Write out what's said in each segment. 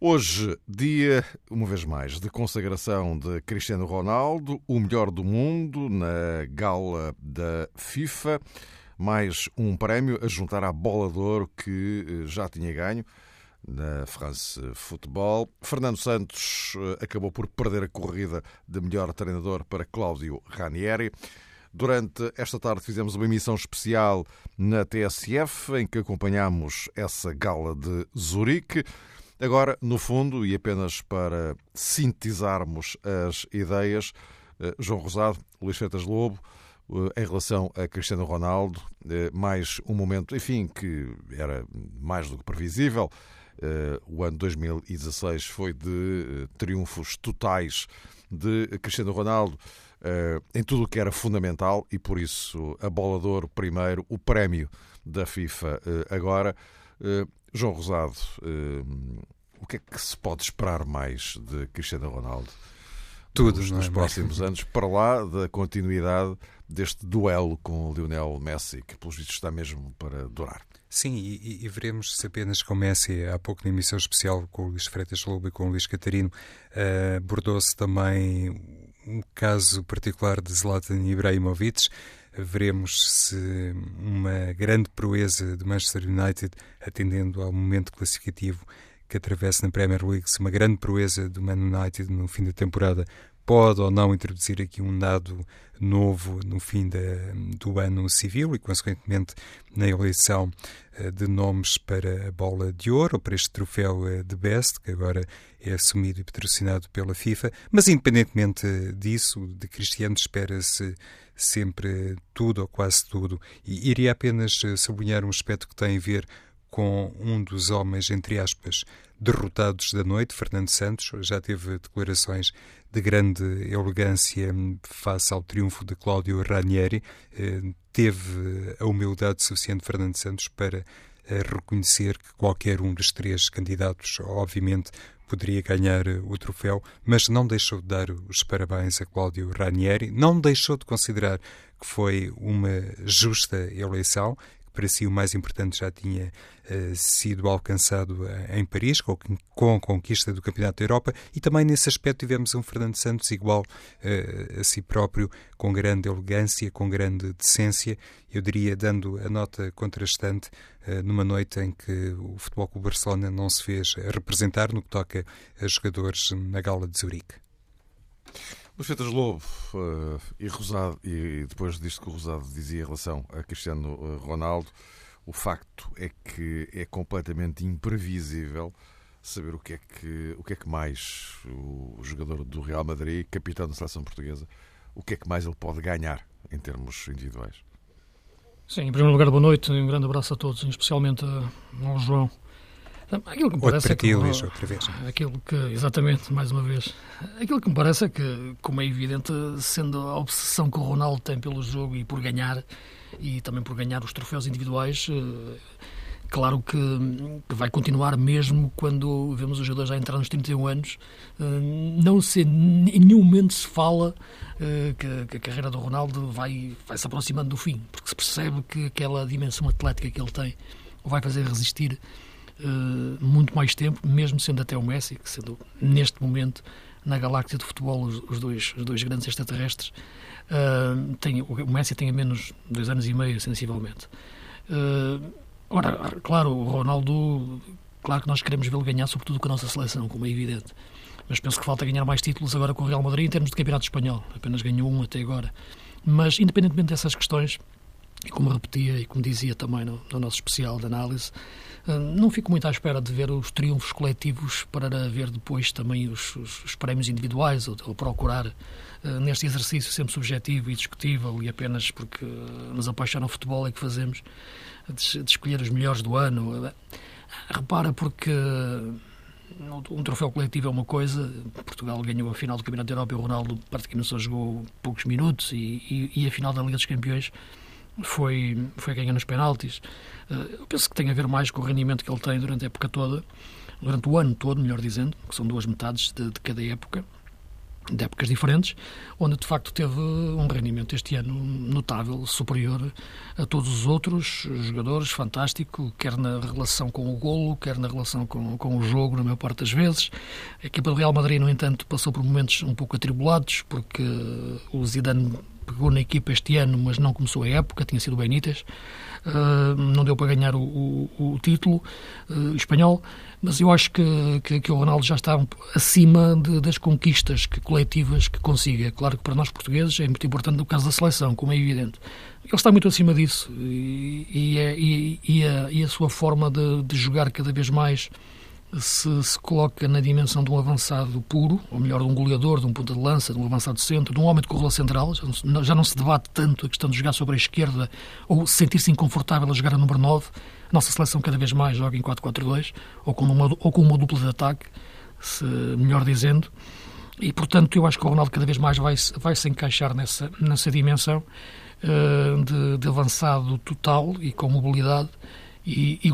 Hoje, dia, uma vez mais, de consagração de Cristiano Ronaldo, o melhor do mundo na gala da FIFA. Mais um prémio a juntar à bola de ouro que eh, já tinha ganho na France Football. Fernando Santos eh, acabou por perder a corrida de melhor treinador para Cláudio Ranieri. Durante esta tarde fizemos uma emissão especial na TSF em que acompanhamos essa gala de Zurique. Agora, no fundo, e apenas para sintetizarmos as ideias, eh, João Rosado, Luís Freitas Lobo, eh, em relação a Cristiano Ronaldo, eh, mais um momento, enfim, que era mais do que previsível. O ano 2016 foi de triunfos totais de Cristiano Ronaldo em tudo o que era fundamental e por isso a bola de ouro primeiro, o prémio da FIFA agora. João Rosado, o que é que se pode esperar mais de Cristiano Ronaldo? Tudo nos, nos é? próximos anos, para lá da continuidade deste duelo com o Lionel Messi, que pelos vistos está mesmo para durar. Sim, e, e, veremos se apenas com Messi, há pouco na emissão especial com o Luís Freitas Lobo e com o Luís Catarino, uh, abordou-se também um caso particular de Zlatan Ibrahimovic. Veremos se uma grande proeza do Manchester United, atendendo ao momento classificativo que atravessa na Premier League, se uma grande proeza do Man United no fim da temporada pode ou não introduzir aqui um dado novo no fim do ano civil e, consequentemente, na eleição eh, de nomes para a bola de ouro, ou para este troféu eh, de Best, que agora é assumido e patrocinado pela FIFA. Mas, independentemente disso, de Cristiano espera-se sempre tudo ou quase tudo. E iria apenas eh, sublinhar um aspecto que tem a ver com um dos homens, entre aspas, derrotados da noite, Fernando Santos, já teve declarações de grande elegância face ao triunfo de Cláudio Ranieri, eh, teve a humildade suficiente, Fernando Santos, para eh, reconhecer que qualquer um dos três candidatos, obviamente, poderia ganhar o troféu, mas não deixou de dar os parabéns a Cláudio Ranieri, não deixou de considerar que foi uma justa eleição para si o mais importante já tinha uh, sido alcançado uh, em Paris, com, com, a conquista do Campeonato da Europa, e também nesse aspecto tivemos um Fernando Santos igual uh, a si próprio, com grande elegância, com grande decência, eu diria dando a nota contrastante numa noite em que o Futebol Clube Barcelona não se fez representar no que toca a jogadores na Gala de Zurique. Luís Feitas Lobo uh, e Rosado, e depois disto que o Rosado dizia em relação a Cristiano eh, Ronaldo, o facto é que é completamente imprevisível saber o que é que, o que, é que mais o jogador do Real Madrid, capitão da seleção portuguesa, o que é que mais ele pode ganhar em termos individuais. Sim, em primeiro lugar, boa noite e um grande abraço a todos, especialmente ao João Aquilo que me parece é que, Luís, outra vez. Aquilo que, exatamente, mais uma vez. Aquilo que me parece é que, como é evidente, sendo a obsessão que o Ronaldo tem pelo jogo e por ganhar, e também por ganhar os troféus individuais, eh, claro que, que vai continuar mesmo quando vemos o jogador já entrar nos 31 anos. Eh, não se, em nenhum momento se fala eh, que, que a carreira do Ronaldo vai, vai se aproximando do fim, porque se percebe que aquela dimensão atlética que ele tem o vai fazer resistir uh, muito mais tempo, mesmo sendo até o Messi, que sendo neste momento na galáxia do futebol os, os dois, os dois grandes extraterrestres. Uh, tem, o Messi tem menos dois anos e meio, sensivelmente. Uh, ora, claro, o Ronaldo, claro que nós queremos vê-lo ganhar, sobretudo com a nossa seleção, como é evidente. Mas penso que falta ganhar mais títulos agora com o Real Madrid em termos de campeonato espanhol. Apenas ganhou um até agora. Mas, independentemente dessas questões, e como repetia e como dizia também no, no nosso especial de análise, não fico muito à espera de ver os triunfos coletivos para ver depois também os, os, os prémios individuais ou, ou procurar uh, neste exercício sempre subjetivo e discutível e apenas porque nos apaixona o futebol é que fazemos de, de escolher os melhores do ano. Repara porque um troféu coletivo é uma coisa. Portugal ganhou a final do Campeonato da Europa e o Ronaldo praticamente só jogou poucos minutos e, e, e a final da Liga dos Campeões foi, foi ganhar nos penaltis. Eu penso que tem a ver mais com o rendimento que ele tem durante a época toda, durante o ano todo, melhor dizendo, que são duas metades de, de cada época de épocas diferentes, onde de facto teve um rendimento este ano notável, superior a todos os outros jogadores, fantástico, quer na relação com o golo, quer na relação com, com o jogo, na maior parte das vezes. A equipa do Real Madrid, no entanto, passou por momentos um pouco atribulados, porque o Zidane pegou na equipa este ano, mas não começou a época, tinha sido Benítez. Uh, não deu para ganhar o, o, o título uh, espanhol, mas eu acho que, que, que, o Ronaldo já está acima de, das conquistas que, coletivas que consiga. Claro que para nós portugueses é muito importante no caso da seleção, como é evidente. Ele está muito acima disso e, e, é, e, e a, a, sua forma de, de jogar cada vez mais se, se coloca na dimensão de um avançado puro, ou melhor, de um goleador, de um ponta de lança, de um avançado centro, de um homem de corrida central. Já não, já não, se debate tanto a questão de jogar sobre a esquerda ou sentir-se inconfortável a jogar a número 9. A nossa seleção cada vez mais joga em 4-4-2 ou, com uma, ou com uma dupla de ataque, se, melhor dizendo. E, portanto, eu acho que o Ronaldo cada vez mais vai, vai se encaixar nessa, nessa dimensão uh, de, de avançado total e com mobilidade e, e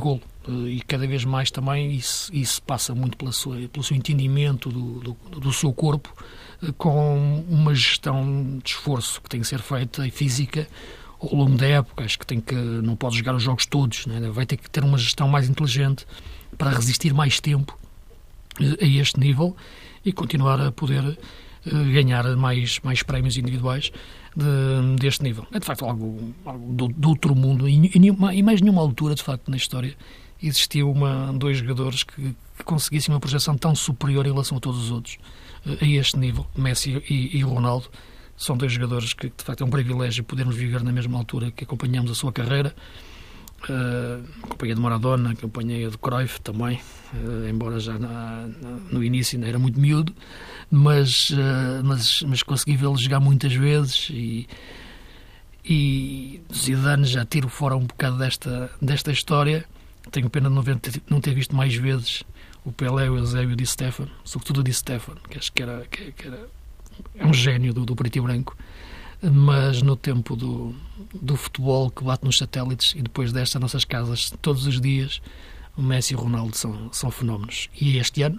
e cada vez mais também isso, isso passa muito pela sua, pelo seu entendimento do, do, do, seu corpo, eh, com uma gestão de esforço que tem que ser feita e física ao longo da época. Acho que tem que não pode jogar os jogos todos, né? vai ter que ter uma gestão mais inteligente para resistir mais tempo eh, a este nível e continuar a poder ganhar mais, mais prémios individuais de, deste nível. É de facto algo, algo do, do outro mundo e, e, nenhuma, e mais nenhuma altura, de facto, na história existiu uma, dois jogadores que, que, conseguissem uma projeção tão superior em relação a todos os outros, eh, a este nível, Messi e, e Ronaldo. São dois jogadores que, de facto, é um privilégio podermos viver na mesma altura que acompanhamos a sua carreira. Uh, acompanhei de Maradona, acompanhei de Cruyff também, uh, embora já na, no início ainda era muito miúdo, mas, uh, mas, mas consegui vê-lo jogar muitas vezes e, e Zidane já tiro fora um bocado desta, desta história tenho pena de não ter visto mais vezes o Pelé, o Eusébio e o Di Stefano, sobretudo o Di Stefano, que acho que era, que, que era é um gênio do, do preto e branco. Mas no tempo do, do futebol que bate nos satélites e depois destas nossas casas, todos os dias, o Messi e o Ronaldo são, são fenómenos. E este ano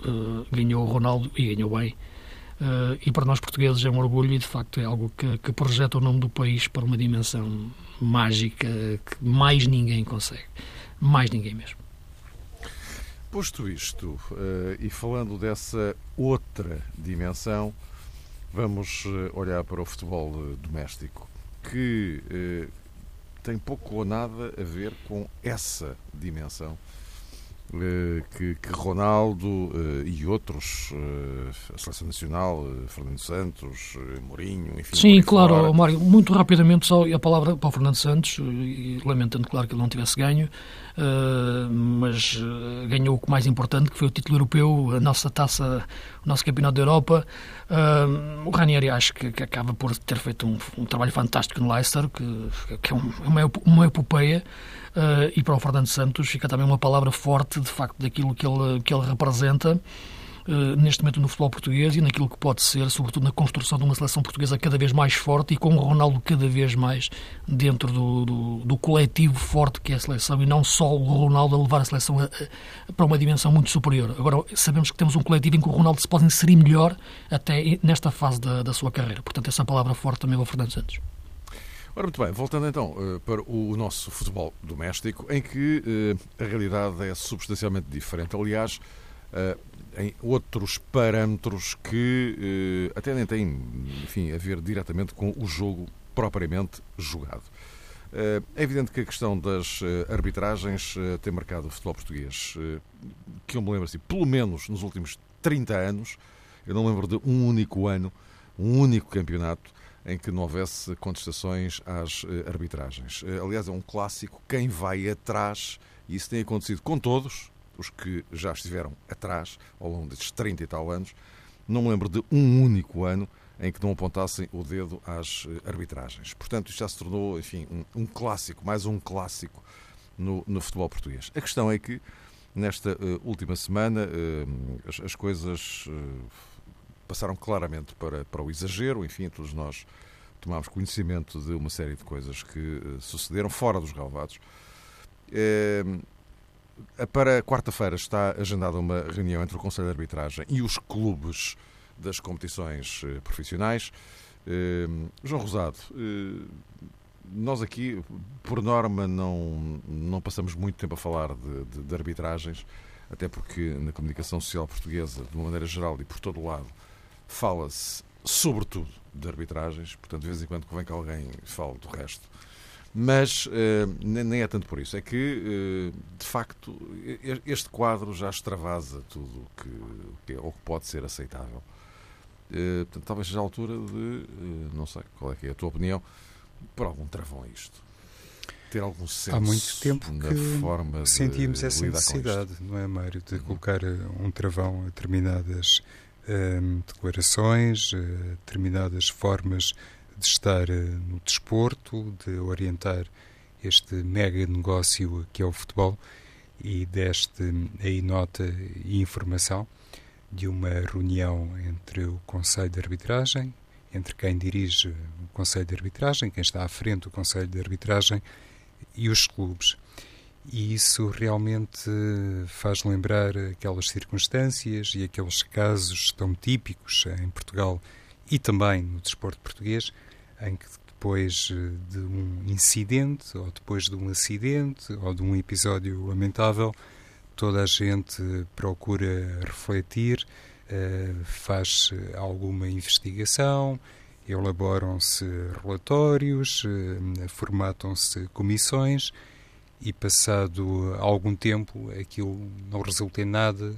uh, ganhou o Ronaldo e ganhou bem. Uh, e para nós portugueses é um orgulho e de facto é algo que, que projeta o nome do país para uma dimensão mágica que mais ninguém consegue mais ninguém mesmo. Posto isto, uh, e falando dessa outra dimensão, vamos uh, olhar para o futebol uh, doméstico, que tem pouco ou nada a ver com essa dimensão. eh, que, que, Ronaldo uh, e outros, uh, a Seleção Nacional, Fernando Santos, Mourinho, enfim. Sim, claro, fora. Mário, muito rapidamente só a palavra para o Fernando Santos, lamentando, claro, que ele não tivesse ganho, mas ganhou o que mais importante, que foi o título europeu, a nossa taça, o nosso campeonato da Europa. o Ranieri acho que, que, acaba por ter feito um, um trabalho fantástico no Leicester, que, que é um, uma, uma epopeia. Uh, e para o Fernando Santos fica também uma palavra forte, de facto, daquilo que ele, que ele representa uh, neste momento no futebol português e naquilo que pode ser, sobretudo na construção de uma seleção portuguesa cada vez mais forte e com o Ronaldo cada vez mais dentro do, do, do coletivo forte que é a seleção e não só o Ronaldo a levar a seleção a, a, para uma dimensão muito superior. Agora, sabemos que temos um coletivo em que o Ronaldo se pode inserir melhor até nesta fase da, da sua carreira. Portanto, essa palavra forte também é o Fernando Santos. Ora, muito bem, voltando então uh, para o nosso futebol doméstico, em que uh, a realidade é substancialmente diferente. Aliás, uh, em outros parâmetros que até nem têm, enfim, a ver diretamente com o jogo propriamente jogado. É evidente que a questão das arbitragens tem marcado o futebol português, que eu me lembro assim, pelo menos nos últimos 30 anos, eu não lembro de um único ano, um único campeonato em que não houvesse contestações às eh, arbitragens. Eh, aliás, é um clássico, quem vai atrás, e isso tem acontecido com todos, os que já estiveram atrás ao longo destes 30 e tal anos, não me lembro de um único ano em que não apontassem o dedo às eh, arbitragens. Portanto, isto já se tornou, enfim, um, um clássico, mais um clássico no, no, futebol português. A questão é que nesta última semana as, as coisas passaram claramente para, para o exagero, enfim, todos nós tomámos conhecimento de uma série de coisas que sucederam fora dos galvados. Para quarta-feira está agendada uma reunião entre o Conselho de Arbitragem e os clubes das competições eh, profissionais. Eh, João Rosado, eh, nós aqui, por norma, não, não passamos muito tempo a falar de, de, de arbitragens, até porque na comunicação social portuguesa, de uma maneira geral e por todo o lado, fala-se sobretudo de arbitragens, portanto, de vez em quando convém que alguém fale do resto. Mas uh, nem é tanto por isso. É que, uh, de facto, este quadro já extravasa tudo o que, que, é, ou que pode ser aceitável. Uh, portanto, talvez seja a altura de, não sei qual é que é a tua opinião, por algum travão a isto. Ter algum senso Há muito tempo que forma sentimos essa necessidade, não é, Mário, de uhum. colocar um travão a determinadas declarações, determinadas formas de estar eh, no desporto, de orientar este mega negócio que é o futebol e deste aí nota e informação de uma reunião entre o Conselho de Arbitragem, entre quem dirige o Conselho de Arbitragem, quem está à frente do Conselho de Arbitragem e os clubes. E isso realmente faz lembrar aquelas circunstâncias e aqueles casos tão típicos em Portugal e também no desporto português, em que depois de um incidente, ou depois de um acidente, ou de um episódio lamentável, toda a gente procura refletir, eh, faz alguma investigação, elaboram-se relatórios, eh, formatam-se comissões e, passado algum tempo, aquilo não resulta em nada,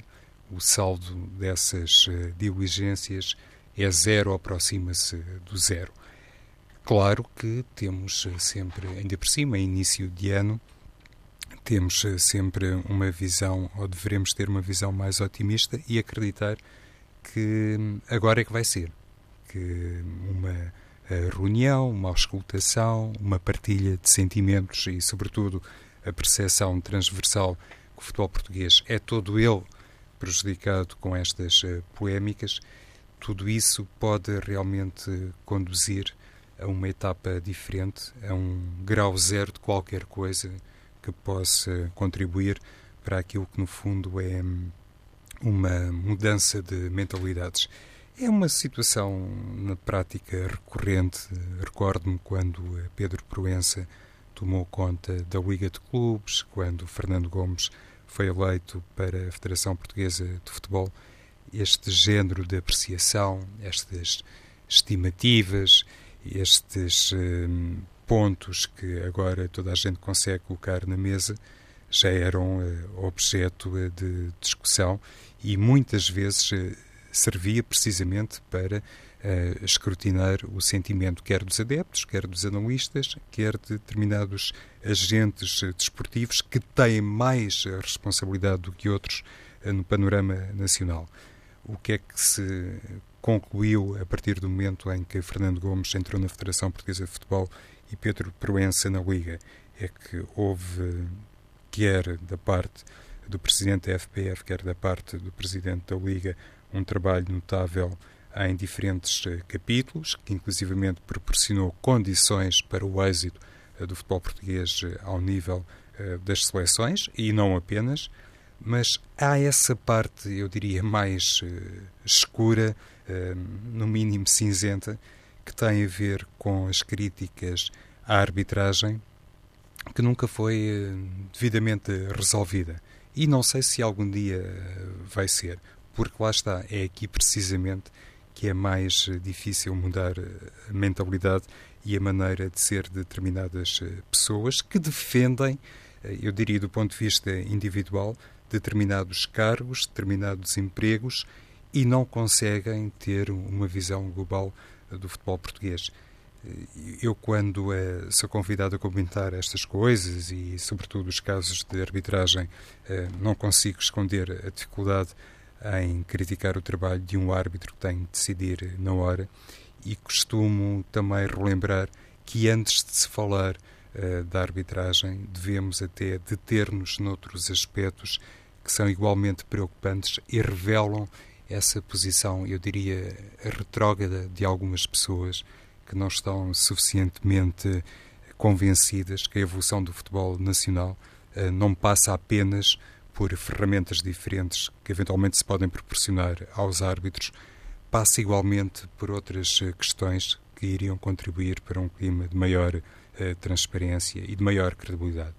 o saldo dessas diligências é zero, aproxima-se do zero. Claro que temos sempre, ainda por cima, início de ano, temos sempre uma visão, ou devemos ter uma visão mais otimista e acreditar que agora é que vai ser. Que uma reunião, uma auscultação, uma partilha de sentimentos e, sobretudo, a percepção transversal que o futebol português é todo ele prejudicado com estas polémicas, tudo isso pode realmente conduzir a uma etapa diferente, a um grau zero de qualquer coisa que possa contribuir para aquilo que, no fundo, é hum, uma mudança de mentalidades. É uma situação na prática recorrente. Recordo-me quando Pedro Proença tomou conta da Liga de Clubes, quando Fernando Gomes foi eleito para a Federação Portuguesa de Futebol. Este género de apreciação, estas estimativas, estes hum, pontos que agora toda a gente consegue colocar na mesa já eram uh, objeto uh, de discussão e muitas vezes uh, servia precisamente para escrutinar o sentimento quer dos adeptos, quer dos analistas, quer de determinados agentes desportivos que têm mais responsabilidade do que outros no panorama nacional. O que é que se concluiu a partir do momento em que Fernando Gomes entrou na Federação Portuguesa de Futebol e Pedro Proença na Liga é que houve, quer da parte do presidente da FPF, quer da parte do presidente da Liga, um trabalho notável em diferentes eh, capítulos, que inclusivamente proporcionou condições para o êxito eh, do futebol português eh, ao nível das seleções, e não apenas, mas há essa parte, eu diria, mais escura, no mínimo cinzenta, que tem a ver com as críticas à arbitragem, que nunca foi devidamente resolvida. E não sei se algum dia vai ser, porque lá está, é aqui precisamente que é mais eh, difícil mudar a mentalidade e a maneira de ser de determinadas pessoas que defendem, eu diria do ponto de vista individual, determinados cargos, determinados empregos e não conseguem ter uma visão global do futebol português. Eu, quando sou convidado a comentar estas coisas e, sobretudo, os casos de arbitragem, eh, não consigo esconder a dificuldade em criticar o trabalho de um árbitro que tem de decidir na hora. E costumo também relembrar que antes de se falar uh, da arbitragem devemos até deter-nos noutros aspectos que são igualmente preocupantes e revelam essa posição, eu diria, retrógrada de algumas pessoas que não estão suficientemente convencidas que a evolução do futebol nacional uh, não passa apenas por ferramentas diferentes que eventualmente se podem proporcionar aos árbitros, passa igualmente por outras uh, questões que iriam contribuir para um clima de maior uh, transparência e de maior credibilidade.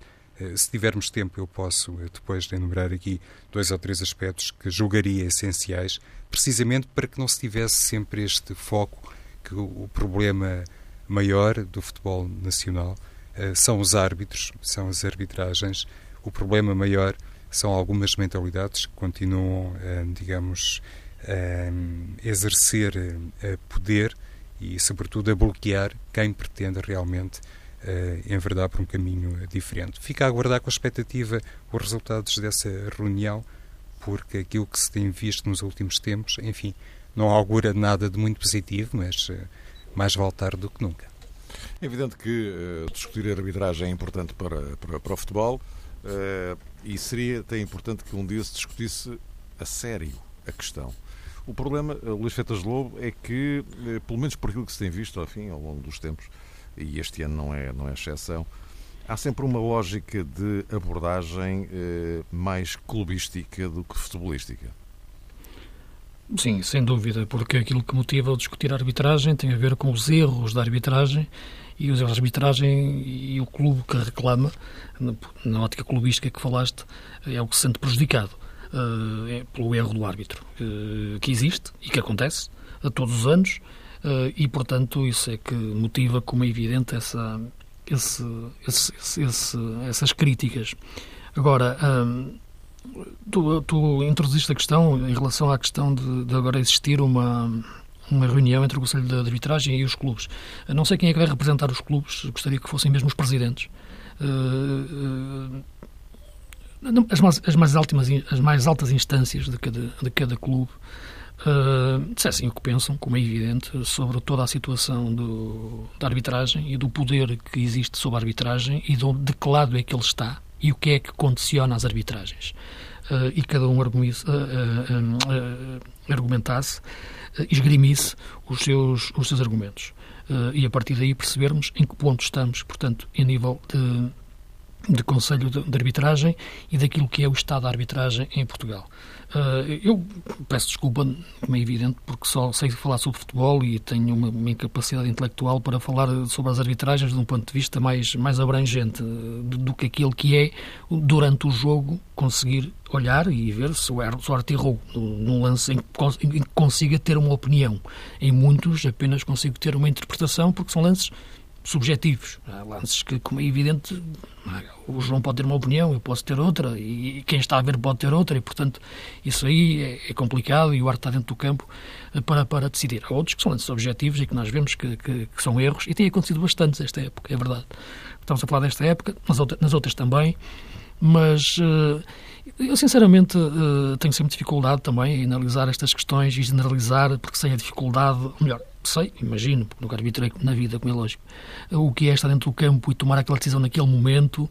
Se tivermos tempo, eu posso depois enumerar aqui dois ou três aspectos que julgaria essenciais, precisamente para que não se tivesse sempre este foco que o problema maior do futebol nacional são os árbitros, são as arbitragens. O problema maior são algumas mentalidades que continuam, uh, digamos, a exercer uh, poder e, sobretudo, a bloquear quem pretende realmente enverdar por um caminho diferente. Fica a aguardar com expectativa os resultados dessa reunião, porque aquilo que se tem visto nos últimos tempos, enfim, não augura nada de muito positivo, mas mais vale tarde do que nunca. É evidente que uh, discutir a arbitragem é importante para, para, para o futebol uh, e seria até importante que um dia se discutisse a sério a questão. O problema, uh, Luís Fetas Lobo, é que, uh, pelo menos por aquilo que se tem visto enfim, ao longo dos tempos, e este ano não é, não é exceção, há sempre uma lógica de abordagem mais clubística do que futebolística. Sim, sem dúvida, porque aquilo que motiva o discutir a arbitragem tem a ver com os erros da arbitragem e os erros da arbitragem e o clube que reclama, na ótica clubística que falaste, é o que se sente prejudicado uh, pelo erro do árbitro, uh, que existe e que acontece a todos os anos uh, e, portanto, isso é que motiva, como é evidente, essa, esse, esse, esse, essas críticas. Agora, Tu, tu introduziste a questão em relação à questão de, de agora existir uma, uma reunião entre o Conselho de Arbitragem e os clubes. Não sei quem é que vai representar os clubes, gostaria que fossem mesmo os presidentes. Uh, uh, as, mais, as, mais altas, as mais altas instâncias de cada, de cada clube uh, dissessem o que pensam, como é evidente, sobre toda a situação do, da arbitragem e do poder que existe sobre a arbitragem e do, de que lado é que ele está e o que é que condiciona as arbitragens. Uh, e cada um uh, uh, argumentasse, esgrimisse os seus, os seus argumentos. e a partir daí percebermos em que ponto estamos, portanto, em nível de de Conselho de, Arbitragem e daquilo que é o estado da arbitragem em Portugal. Uh, eu peço desculpa, como é evidente, porque só sei falar sobre futebol e tenho uma, incapacidade intelectual para falar sobre as arbitragens de um ponto de vista mais, mais abrangente do, do que aquilo que é, durante o jogo, conseguir olhar e ver se o árbitro errou num lance em que consiga ter uma opinião. Em muitos apenas consigo ter uma interpretação porque são lances subjetivos. Há lances que, como é evidente, o João pode ter uma opinião, eu posso ter outra, e quem está a ver pode ter outra, e portanto isso aí é, é complicado e o arte está dentro do campo eh, para, para decidir. Há outros que são lances objetivos e que nós vemos que, que, que são erros, e tem acontecido bastante nesta época, é verdade. Estamos a falar desta época, nas nas outras também, mas uh, eu sinceramente uh, tenho sempre dificuldade também em analisar estas questões e generalizar, porque sem a dificuldade, melhor, sei, imagino, porque nunca arbitrei na vida, como é lógico, o que é estar dentro do campo e tomar aquela decisão naquele momento.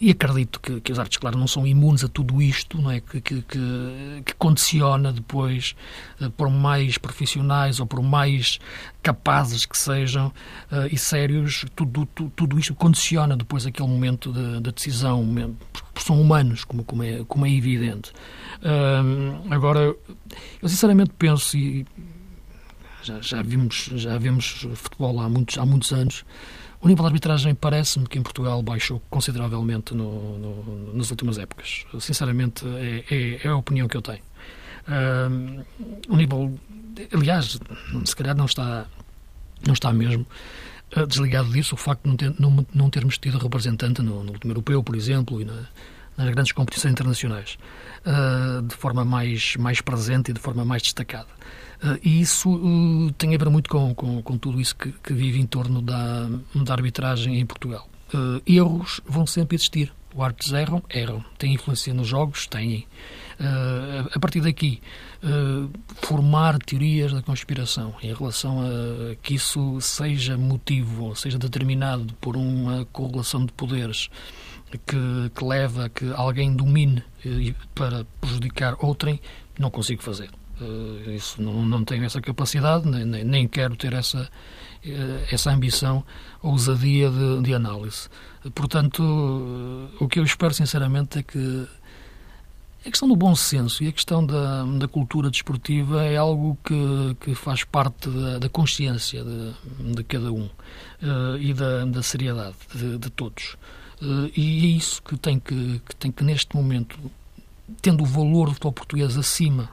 E acredito que, que os árbitros, claro, não são imunes a tudo isto, não é? Que, que, que, condiciona depois, eh, por mais profissionais ou por mais capazes que sejam uh, e sérios, tudo, tudo, tudo isto condiciona depois aquele momento da de, de decisão, são humanos, como, como, é, como é evidente. Agora, eu sinceramente penso, e já, já, vimos, já vemos futebol há muitos, há muitos anos. O nível de arbitragem parece-me que em Portugal baixou consideravelmente no, no, nas últimas épocas. Sinceramente, é, é, é, a opinião que eu tenho. Uh, o nível, aliás, se calhar não está, não está mesmo uh, desligado disso o facto de não, ter, não, não termos tido representante no, no último europeu, por exemplo, e na, nas grandes competições internacionais, uh, de forma mais, mais presente e de forma mais destacada. Uh, e isso uh, tem a ver muito com, com, com tudo isso que, que, vive em torno da, da arbitragem em Portugal. Uh, erros vão sempre existir. Os árbitros erram, erram. Têm influência nos jogos? Têm. a partir daqui, formar teorias da conspiração em relação a que isso seja motivo, seja determinado por uma correlação de poderes que, que leva a que alguém domine para prejudicar outrem, não consigo fazer. Isso não, não tenho essa capacidade, nem, nem quero ter essa, essa ambição, ousadia de, de análise. Portanto, o que eu espero sinceramente é que a questão do bom senso e a questão da, da cultura desportiva é algo que, que faz parte da, da consciência de, de, cada um uh, e da, da seriedade de, de todos. Uh, e é isso que tem que, que tem que, neste momento, tendo o valor do futebol português acima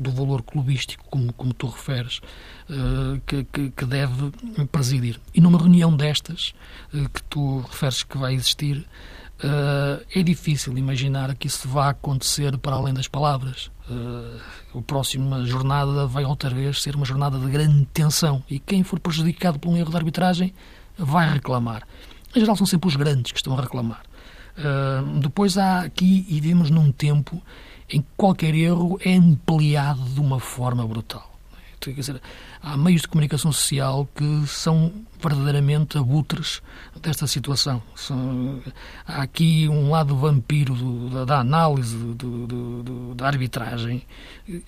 do valor clubístico, como, como tu referes, uh, que, que, que, deve presidir. E numa reunião destas, uh, que tu referes que vai existir, uh, é difícil imaginar que isso vá acontecer para além das palavras. a próxima jornada vai outra vez ser uma jornada de grande tensão e quem for prejudicado por um erro de arbitragem vai reclamar. Em geral, são sempre os grandes que estão a reclamar. Depois há aqui, e vivemos num tempo em que qualquer erro é ampliado de uma forma brutal. Quer dizer, há meios de comunicação social que são verdadeiramente abutres desta situação. São, há aqui um lado vampiro do, da, da, análise, do, do, da arbitragem,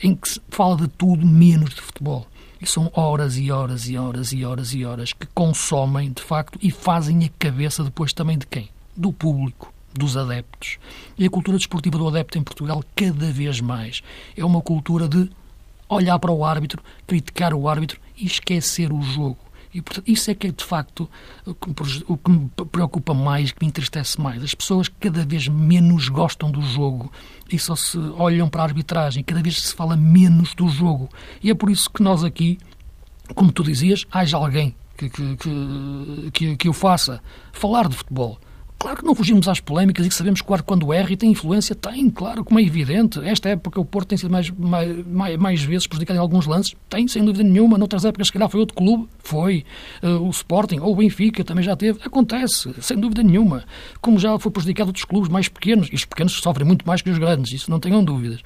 em que se fala de tudo menos de futebol. E são horas e horas e horas e horas e horas que consomem, de facto, e fazem a cabeça depois também de quem? Do público dos adeptos. E a cultura desportiva do adepto em Portugal, cada vez mais, é uma cultura de olhar para o árbitro, criticar o árbitro e esquecer o jogo. E, portanto, isso é que é, de facto, o que me preocupa mais, que me entristece mais. As pessoas cada vez menos gostam do jogo e só se olham para a arbitragem, cada vez se fala menos do jogo. E é por isso que nós aqui, como tu dizias, haja alguém que, que, que, que, o faça falar de futebol, Claro que não fugimos às polémicas e que sabemos que quando erra e tem influência, tem, claro, como é evidente. Esta época o Porto tem sido mais, mais, mais vezes prejudicado em alguns lances, tem, sem dúvida nenhuma. Noutras épocas, se calhar, foi outro clube, foi uh, o Sporting ou o Benfica, também já teve. Acontece, sem dúvida nenhuma. Como já foi prejudicado outros clubes mais pequenos, e os pequenos sofrem muito mais que os grandes, isso não tenham dúvidas.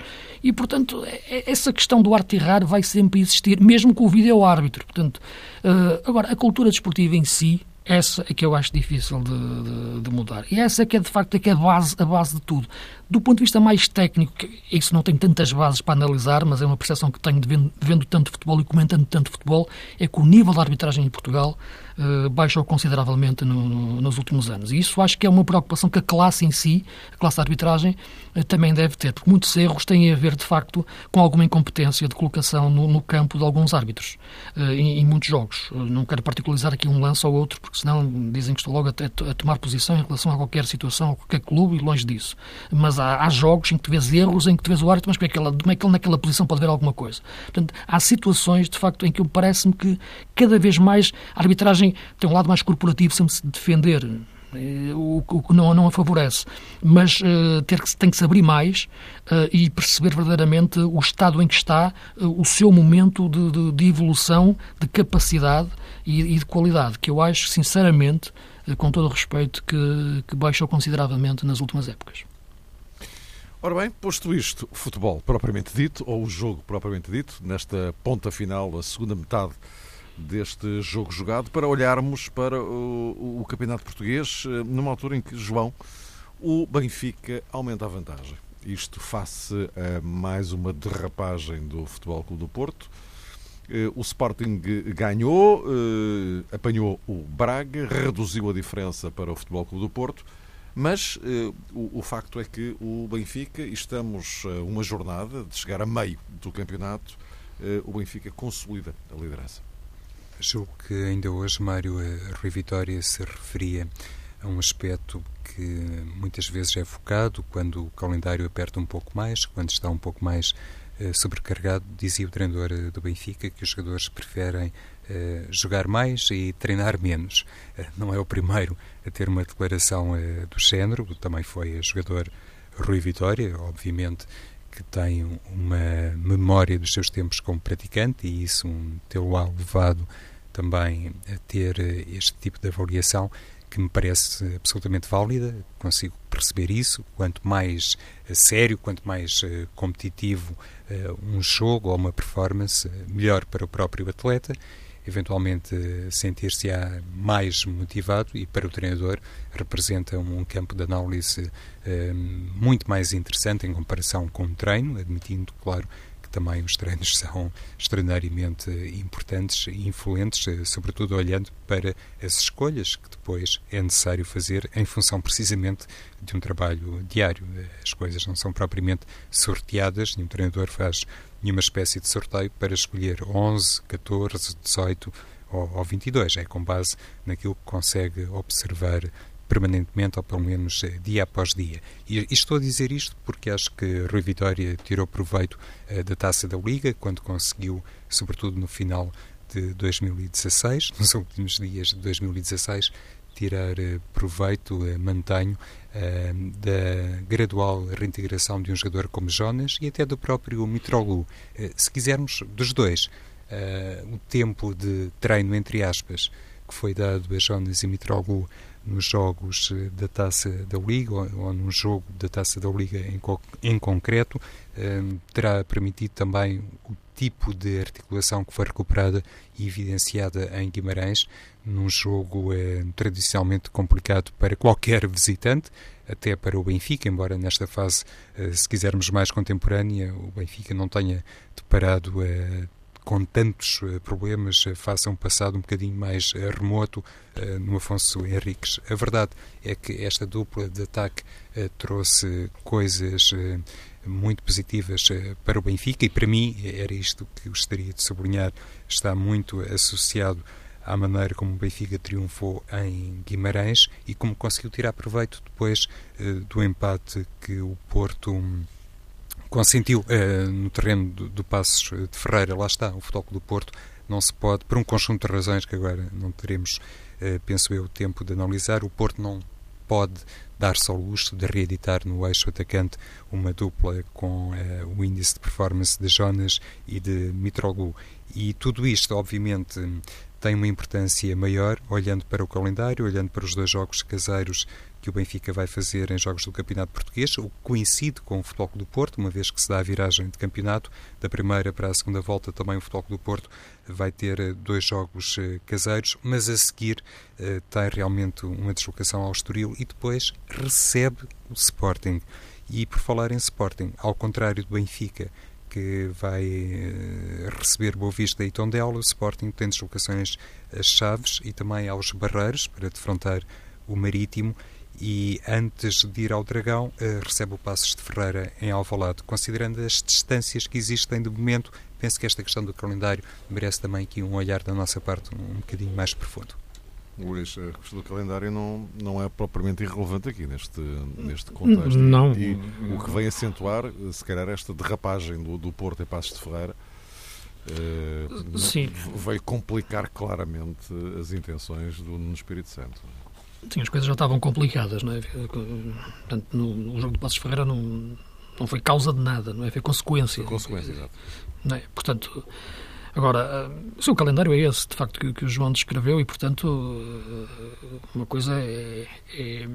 E, portanto, é, é, essa questão do arte errar vai sempre existir, mesmo com o vídeo árbitro. Portanto, uh, agora, a cultura desportiva em si essa é que eu acho difícil de, de, de, mudar. E essa é que é, de facto, é que é a base, a base de tudo. Do ponto de vista mais técnico, isso não tem tantas bases para analisar, mas é uma percepção que tenho de vendo, vendo tanto futebol e comentando tanto futebol, é que o nível da arbitragem em Portugal uh, baixou consideravelmente no, no, nos últimos anos. E isso acho que é uma preocupação que a classe em si, a classe da arbitragem, uh, também deve ter, porque muitos erros têm a ver, de facto, com alguma incompetência de colocação no, no campo de alguns árbitros, uh, em, em, muitos jogos. não quero particularizar aqui um lance ou outro, porque senão dizem que estou logo a, a tomar posição em relação a qualquer situação, a qualquer clube, e longe disso. Mas há, há, jogos em que tu vês erros, em que tu vês o árbitro, mas como é, que ele, como é que ele naquela posição pode ver alguma coisa? Portanto, há situações, de facto, em que parece-me que cada vez mais a arbitragem tem um lado mais corporativo, sempre se defender eh, o, que não, não a favorece, mas uh, ter que, tem que se abrir mais uh, e perceber verdadeiramente o estado em que está, uh, o seu momento de, de, de evolução, de capacidade e, e, de qualidade, que eu acho, sinceramente, com todo o respeito, que, que baixou consideravelmente nas últimas épocas. Ora bem, posto isto, futebol propriamente dito, ou o jogo propriamente dito, nesta ponta final, a segunda metade deste jogo jogado, para olharmos para o, o Campeonato Português, eh, numa altura em que, João, o Benfica aumenta a vantagem. Isto face a mais uma derrapagem do Futebol Clube do Porto. Eh, o Sporting ganhou, eh, apanhou o Braga, reduziu a diferença para o Futebol Clube do Porto mas uh, o, o, facto é que o Benfica, estamos a uma jornada de chegar a meio do campeonato, uh, o Benfica consolida a liderança. Julgo que ainda hoje, Mário, a Rui Vitória se referia a um aspecto que muitas vezes é focado quando o calendário aperta um pouco mais, quando está um pouco mais sobrecarregado. Dizia o treinador do Benfica que os jogadores preferem eh, jogar mais e treinar menos. Não é o primeiro a ter uma declaração do género, também foi jogador Rui Vitória, obviamente que tem uma memória dos seus tempos como praticante e isso um, tê-lo-á levado também a ter este tipo de avaliação que me parece absolutamente válida, consigo receber isso. Quanto mais sério, quanto mais competitivo um jogo ou uma performance, melhor para o próprio atleta eventualmente sentir-se-á mais motivado e para o treinador representa um campo de análise eh, muito mais interessante em comparação com o treino, admitindo, claro, também os treinos são extraordinariamente importantes e influentes, eh, sobretudo olhando para as escolhas que depois é necessário fazer em função precisamente de um trabalho diário. As coisas não são propriamente sorteadas, nenhum treinador faz nenhuma espécie de sorteio para escolher 11, 14, 18 ou, ou 22. É com base naquilo que consegue observar permanentemente, ou pelo menos eh, dia após dia. E, estou a dizer isto porque acho que Rui Vitória tirou proveito uh, da taça da Liga, quando conseguiu, sobretudo no final de 2016, nos últimos dias de 2016, tirar uh, proveito, mantenho, da gradual reintegração de um jogador como Jonas e até do próprio Mitroglou. se quisermos, dos dois, o tempo de treino, entre aspas, que foi dado a Jonas e Mitroglou nos jogos eh, da Taça da Liga ou, ou num jogo da Taça da Liga em, em concreto, eh, terá permitido também o tipo de articulação que foi recuperada e evidenciada em Guimarães, num jogo eh, tradicionalmente complicado para qualquer visitante, até para o Benfica, embora nesta fase, eh, se quisermos mais contemporânea, o Benfica não tenha deparado eh, com tantos uh, problemas uh, faça um passado um bocadinho mais uh, remoto no Afonso Henriques. A verdade é que esta dupla de ataque trouxe coisas muito positivas para o Benfica e para mim era isto que gostaria de sublinhar. Está muito associado à maneira como o Benfica triunfou em Guimarães e como conseguiu tirar proveito depois do empate que o Porto consentiu uh, no terreno do, do Passos de Ferreira, lá está, o Futebol do Porto, não se pode, por um conjunto de razões que agora não teremos, uh, penso eu, tempo de analisar, o Porto não pode dar-se ao luxo de reeditar no eixo atacante uma dupla com uh, o índice de performance de Jonas e de Mitroglou. E tudo isto, obviamente, tem uma importância maior, olhando para o calendário, olhando para os dois jogos caseiros que o Benfica vai fazer em jogos do Campeonato Português, o que coincide com o Futebol do Porto, uma vez que se dá a viragem de campeonato, da primeira para a segunda volta também o Futebol do Porto vai ter eh, dois jogos eh, caseiros, mas a seguir eh, tem realmente uma deslocação ao Estoril e depois recebe o Sporting. E por falar em Sporting, ao contrário do Benfica, que vai receber Boa Vista e Tondela, o Sporting tem deslocações às Chaves e também aos Barreiros para defrontar o Marítimo e antes de ir ao Dragão uh, recebe o Passos de Ferreira em Alvalade. Considerando as distâncias que existem de momento, penso que esta questão do calendário merece também aqui um olhar da nossa parte um bocadinho mais profundo. Luís, a questão do calendário não, não é propriamente irrelevante aqui neste, neste contexto. Não. E o que vem acentuar, se calhar, esta derrapagem do, do Porto em Passos de Ferreira uh, Sim. veio complicar claramente as intenções do no Espírito Santo. Sim, as coisas já estavam complicadas, não é? Portanto, no, no jogo de Passos Ferreira não, não foi causa de nada, não é? Foi consequência. Foi consequência, exato. Não é? Portanto, agora, o seu calendário é esse, de facto, que, que o João descreveu e, portanto, uma coisa é, é,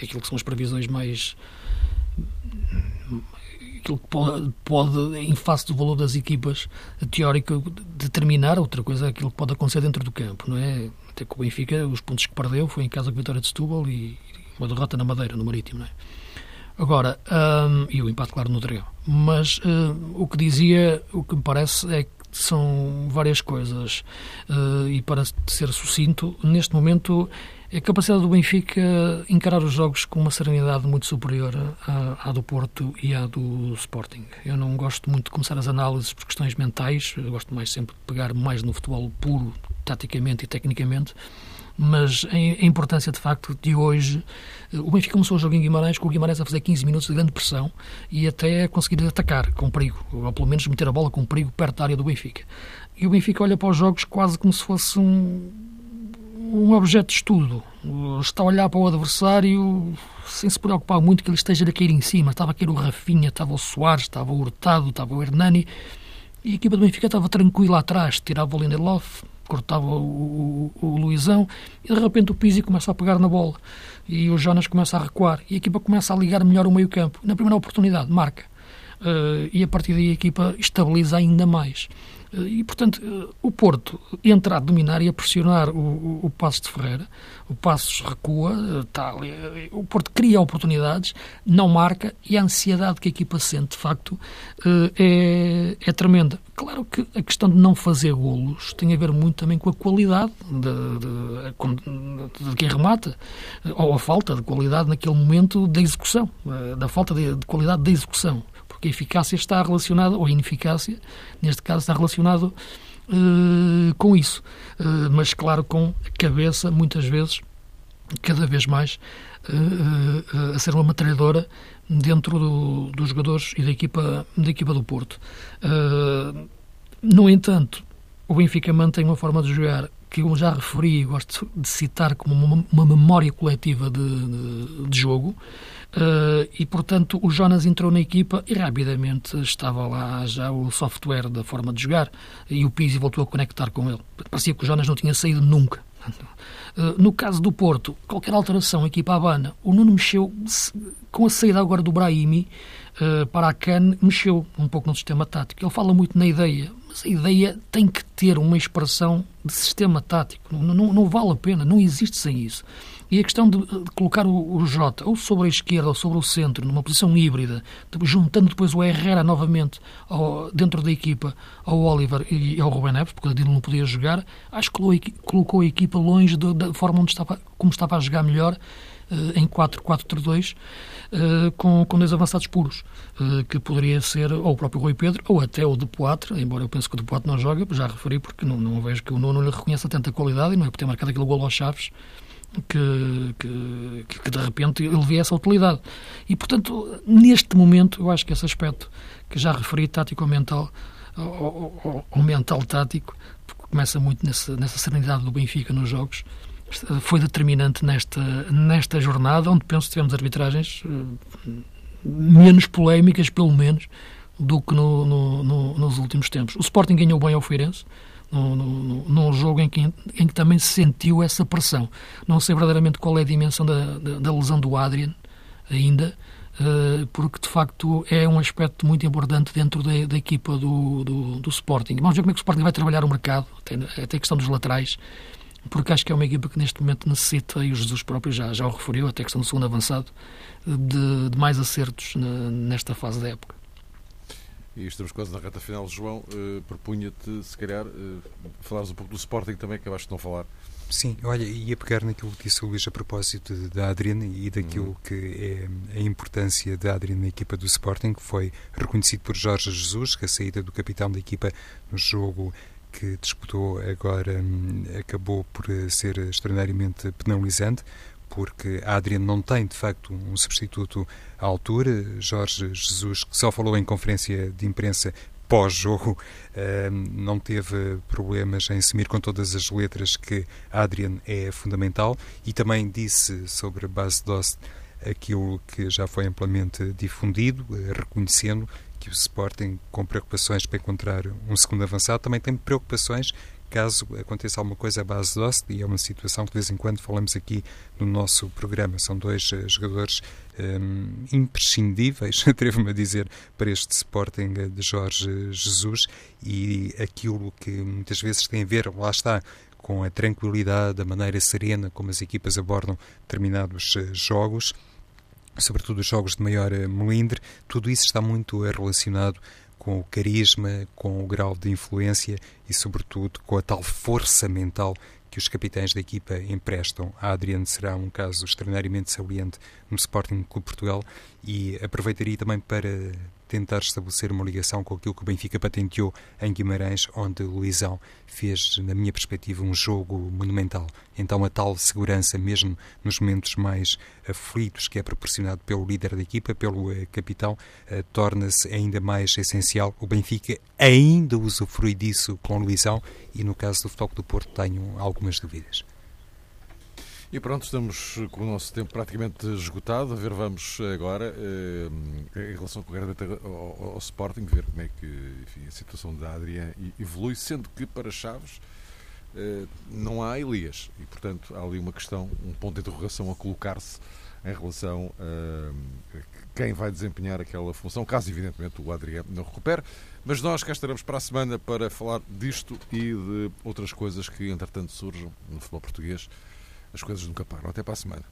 é aquilo que são as previsões mais aquilo que pode, pode, em face do valor das equipas teórico, determinar, outra coisa é aquilo que pode acontecer dentro do campo, não é? Até que o Benfica, os pontos que perdeu foi em casa com a vitória de Setúbal e uma derrota na Madeira, no Marítimo, não é? Agora, um, e o empate, claro, no Dragão. Mas uh, o que dizia, o que me parece é que são várias coisas. Uh, e para ser sucinto, neste momento a capacidade do Benfica encarar os jogos com uma serenidade muito superior à, do Porto e à do Sporting. Eu não gosto muito de começar as análises por questões mentais, gosto mais sempre de pegar mais no futebol puro, taticamente e tecnicamente, mas a importância de facto de hoje. O Benfica começou o jogo em Guimarães com o Guimarães a fazer 15 minutos de grande pressão e até conseguir atacar com perigo, ou pelo menos meter a bola com perigo perto da área do Benfica. E o Benfica olha para os jogos quase como se fosse um um objeto de estudo. Está a olhar para o adversário sem se preocupar muito que ele esteja a cair em cima. Estava a cair o Rafinha, estava o Soares, estava o Hurtado, estava o Hernani. e a equipa do Benfica estava tranquila atrás, tirava o Lindelof, cortava o, o, o, Luizão e de repente o Pizzi começa a pegar na bola e o Jonas começa a recuar e a equipa começa a ligar melhor o meio campo. Na primeira oportunidade, marca. Uh, e a partir daí a equipa estabiliza ainda mais. E, portanto, o Porto entra a dominar e a pressionar o, o, o Passos de Ferreira. O Passos recua, está ali, o Porto cria oportunidades, não marca e a ansiedade que a equipa sente, de facto, é, é tremenda. Claro que a questão de não fazer golos tem a ver muito também com a qualidade de, de, de quem remata, ou a falta de qualidade naquele momento da execução, da falta de, de qualidade da execução porque a eficácia está relacionada, ou a ineficácia, neste caso, está relacionado uh, com isso. Uh, mas, claro, com a cabeça, muitas vezes, cada vez mais, uh, a ser uma metralhadora dentro do, dos jogadores e da equipa, da equipa do Porto. no entanto, o Benfica mantém uma forma de jogar que eu já referi e gosto de citar como uma, uma memória coletiva de, de, de jogo. Uh, e, portanto, o Jonas entrou na equipa e rapidamente estava lá já o software da forma de jogar e o Pizzi voltou a conectar com ele. Parecia que o Jonas não tinha saído nunca. Uh, no caso do Porto, qualquer alteração, equipa Habana, o Nuno mexeu com a saída agora do Brahimi uh, para a Can, mexeu um pouco no sistema tático. Ele fala muito na ideia, mas a ideia tem que ter uma expressão de sistema tático. Não, não, não vale a pena, não existe sem isso. E a questão de, de colocar o, o, Jota ou sobre a esquerda ou sobre o centro, numa posição híbrida, juntando depois o Herrera novamente ao, dentro da equipa ao Oliver e ao Ruben Neves, porque o Dino não podia jogar, acho que colocou a equipa longe de, da forma onde estava, como estava a jogar melhor uh, em 4-4-3-2 uh, com, com dois avançados puros, uh, que poderia ser ou o próprio Rui Pedro ou até o De Poitre, embora eu pense que o De Poitre não joga, já referi, porque não, não vejo que o Nuno lhe reconheça tanta qualidade e não é por ter marcado aquele gol aos Chaves que, que, que, de repente ele vê essa utilidade. E, portanto, neste momento, eu acho que esse aspecto que já referi, tático-mental, ou, ou, mental-tático, começa muito nessa, nessa serenidade do Benfica nos jogos, foi determinante nesta, nesta jornada, onde penso que tivemos arbitragens eh, menos polémicas, pelo menos, do que no, no, no, nos últimos tempos. O Sporting ganhou bem ao Feirense, num, num jogo em que, em que também se sentiu essa pressão. Não sei verdadeiramente qual é a dimensão da, da, da lesão do Adrian ainda, uh, porque de facto é um aspecto muito importante dentro da, da equipa do, do, do, Sporting. Vamos ver como é que o Sporting vai trabalhar o mercado, até, até a questão dos laterais, porque acho que é uma equipa que neste momento necessita, e o Jesus próprio já, já o referiu, até a questão do segundo avançado, de, de mais acertos na, nesta fase da época. E estamos quase na reta final. João, uh, propunha-te, se calhar, uh, falares um pouco do Sporting também, que acabaste de não falar. Sim, olha, ia pegar naquilo que disse o Luís a propósito da Adriana e daquilo uhum. que é a importância da Adriana na equipa do Sporting, que foi reconhecido por Jorge Jesus, que a saída do capitão da equipa no jogo que disputou agora hum, acabou por eh, ser extraordinariamente penalizante porque a Adriano não tem, de facto, um substituto à altura. Jorge Jesus, que só falou em conferência de imprensa pós-jogo, ehm, não teve problemas em assumir com todas as letras que Adrian é fundamental e também disse sobre a base Dost aquilo que já foi amplamente difundido, eh, reconhecendo que o Sporting, com preocupações para encontrar um segundo avançado, também tem preocupações caso aconteça alguma coisa à base de e é uma situação que de vez em quando falamos aqui no nosso programa. São dois uh, jogadores um, imprescindíveis, atrevo-me a dizer, para este Sporting de Jorge Jesus e aquilo que muitas vezes tem a ver, lá está, com a tranquilidade, a maneira serena como as equipas abordam determinados uh, jogos, sobretudo os jogos de maior melindre, tudo isso está muito relacionado com o carisma, com o grau de influência e, sobretudo, com a tal força mental que os capitães da equipa emprestam. A Adriano será um caso extraordinariamente saliente no Sporting Clube Portugal e aproveitaria também para tentar estabelecer uma ligação com aquilo que o Benfica patenteou em Guimarães, onde Luizão fez, na minha perspectiva, um jogo monumental. Então, a tal segurança, mesmo nos momentos mais aflitos, que é proporcionado pelo líder da equipa, pelo uh, capitão, uh, torna-se ainda mais essencial. O Benfica ainda usufrui disso com Luizão e, no caso do Futebol do Porto, tenho algumas dúvidas. E pronto, estamos com o nosso tempo praticamente esgotado. A ver, vamos agora, eh, em relação ao, ao, Sporting, ver como é que enfim, a situação da Adriana evolui, sendo que para Chaves eh, não há Elias. E, portanto, há ali uma questão, um ponto de interrogação a colocar-se em relação a quem vai desempenhar aquela função, caso, evidentemente, o Adriano não recupere. Mas nós cá estaremos para a semana para falar disto e de outras coisas que, entretanto, surjam no futebol português as coisas nunca param. Até para a semana.